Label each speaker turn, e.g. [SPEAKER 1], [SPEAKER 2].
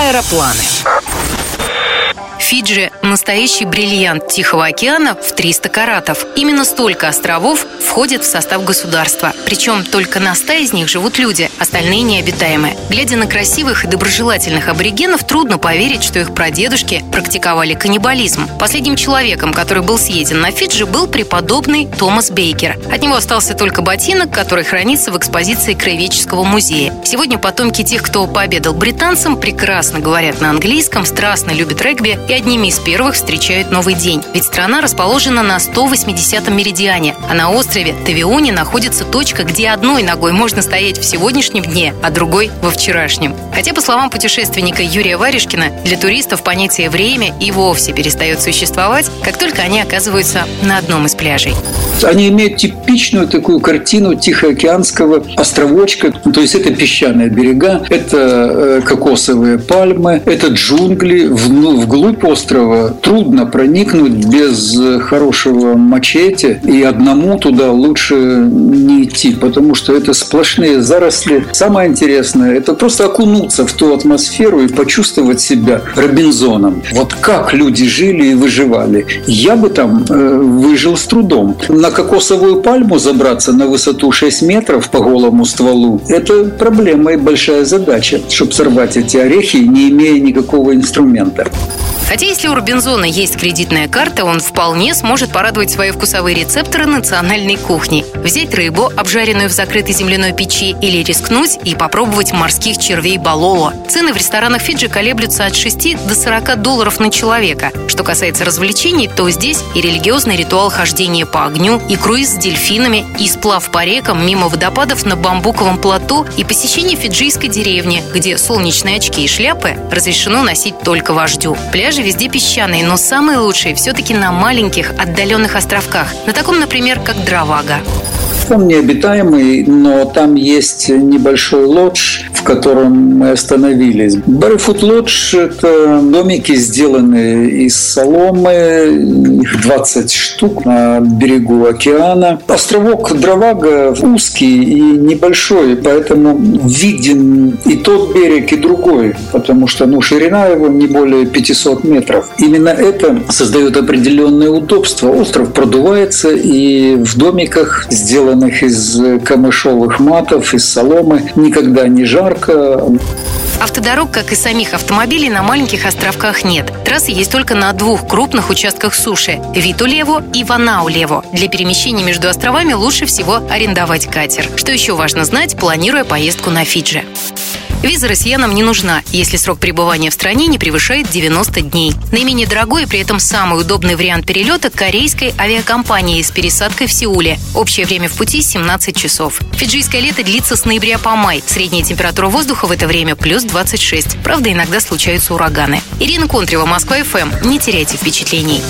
[SPEAKER 1] Аэропланы. Фиджи – настоящий бриллиант Тихого океана в 300 каратов. Именно столько островов входят в состав государства. Причем только на 100 из них живут люди, остальные необитаемые. Глядя на красивых и доброжелательных аборигенов, трудно поверить, что их прадедушки практиковали каннибализм. Последним человеком, который был съеден на Фиджи, был преподобный Томас Бейкер. От него остался только ботинок, который хранится в экспозиции Краеведческого музея. Сегодня потомки тех, кто пообедал британцам, прекрасно говорят на английском, страстно любят регби и одними из первых встречают новый день. Ведь страна расположена на 180-м меридиане, а на острове Тавионе находится точка, где одной ногой можно стоять в сегодняшнем дне, а другой во вчерашнем. Хотя, по словам путешественника Юрия Варежкина, для туристов понятие «время» и вовсе перестает существовать, как только они оказываются на одном из пляжей.
[SPEAKER 2] Они имеют типичную такую картину Тихоокеанского островочка. То есть это песчаные берега, это э, кокосовые пальмы, это джунгли. Вглубь острова трудно проникнуть без хорошего мачете, и одному туда лучше не идти, потому что это сплошные заросли. Самое интересное – это просто окунуться в ту атмосферу и почувствовать себя Робинзоном. Вот как люди жили и выживали. Я бы там э, выжил с трудом. На кокосовую пальму забраться на высоту 6 метров по голому стволу – это проблема и большая задача, чтобы сорвать эти орехи, не имея никакого инструмента.
[SPEAKER 1] Хотя если у Робинзона есть кредитная карта, он вполне сможет порадовать свои вкусовые рецепторы национальной кухни. Взять рыбу, обжаренную в закрытой земляной печи, или рискнуть и попробовать морских червей балоло. Цены в ресторанах Фиджи колеблются от 6 до 40 долларов на человека. Что касается развлечений, то здесь и религиозный ритуал хождения по огню, и круиз с дельфинами, и сплав по рекам мимо водопадов на бамбуковом плоту, и посещение фиджийской деревни, где солнечные очки и шляпы разрешено носить только вождю. Пляжи везде песчаные, но самые лучшие все-таки на маленьких отдаленных островках. На таком, например, как Дравага.
[SPEAKER 2] Он необитаемый, но там есть небольшой лодж, в котором мы остановились. Barefoot Lodge – это домики, сделанные из соломы, их 20 штук на берегу океана. Островок Дравага узкий и небольшой, поэтому виден и тот берег, и другой, потому что ну, ширина его не более 500 метров. Именно это создает определенное удобство. Остров продувается, и в домиках, сделанных из камышовых матов, из соломы, никогда не жарко.
[SPEAKER 1] Автодорог, как и самих автомобилей, на маленьких островках нет. Трассы есть только на двух крупных участках суши – Витулево и Ванаулево. Для перемещения между островами лучше всего арендовать катер. Что еще важно знать, планируя поездку на Фиджи. Виза россиянам не нужна, если срок пребывания в стране не превышает 90 дней. Наименее дорогой и при этом самый удобный вариант перелета – корейской авиакомпании с пересадкой в Сеуле. Общее время в пути – 17 часов. Фиджийское лето длится с ноября по май. Средняя температура воздуха в это время – плюс 26. Правда, иногда случаются ураганы. Ирина Контрева, Москва, ФМ. Не теряйте впечатлений.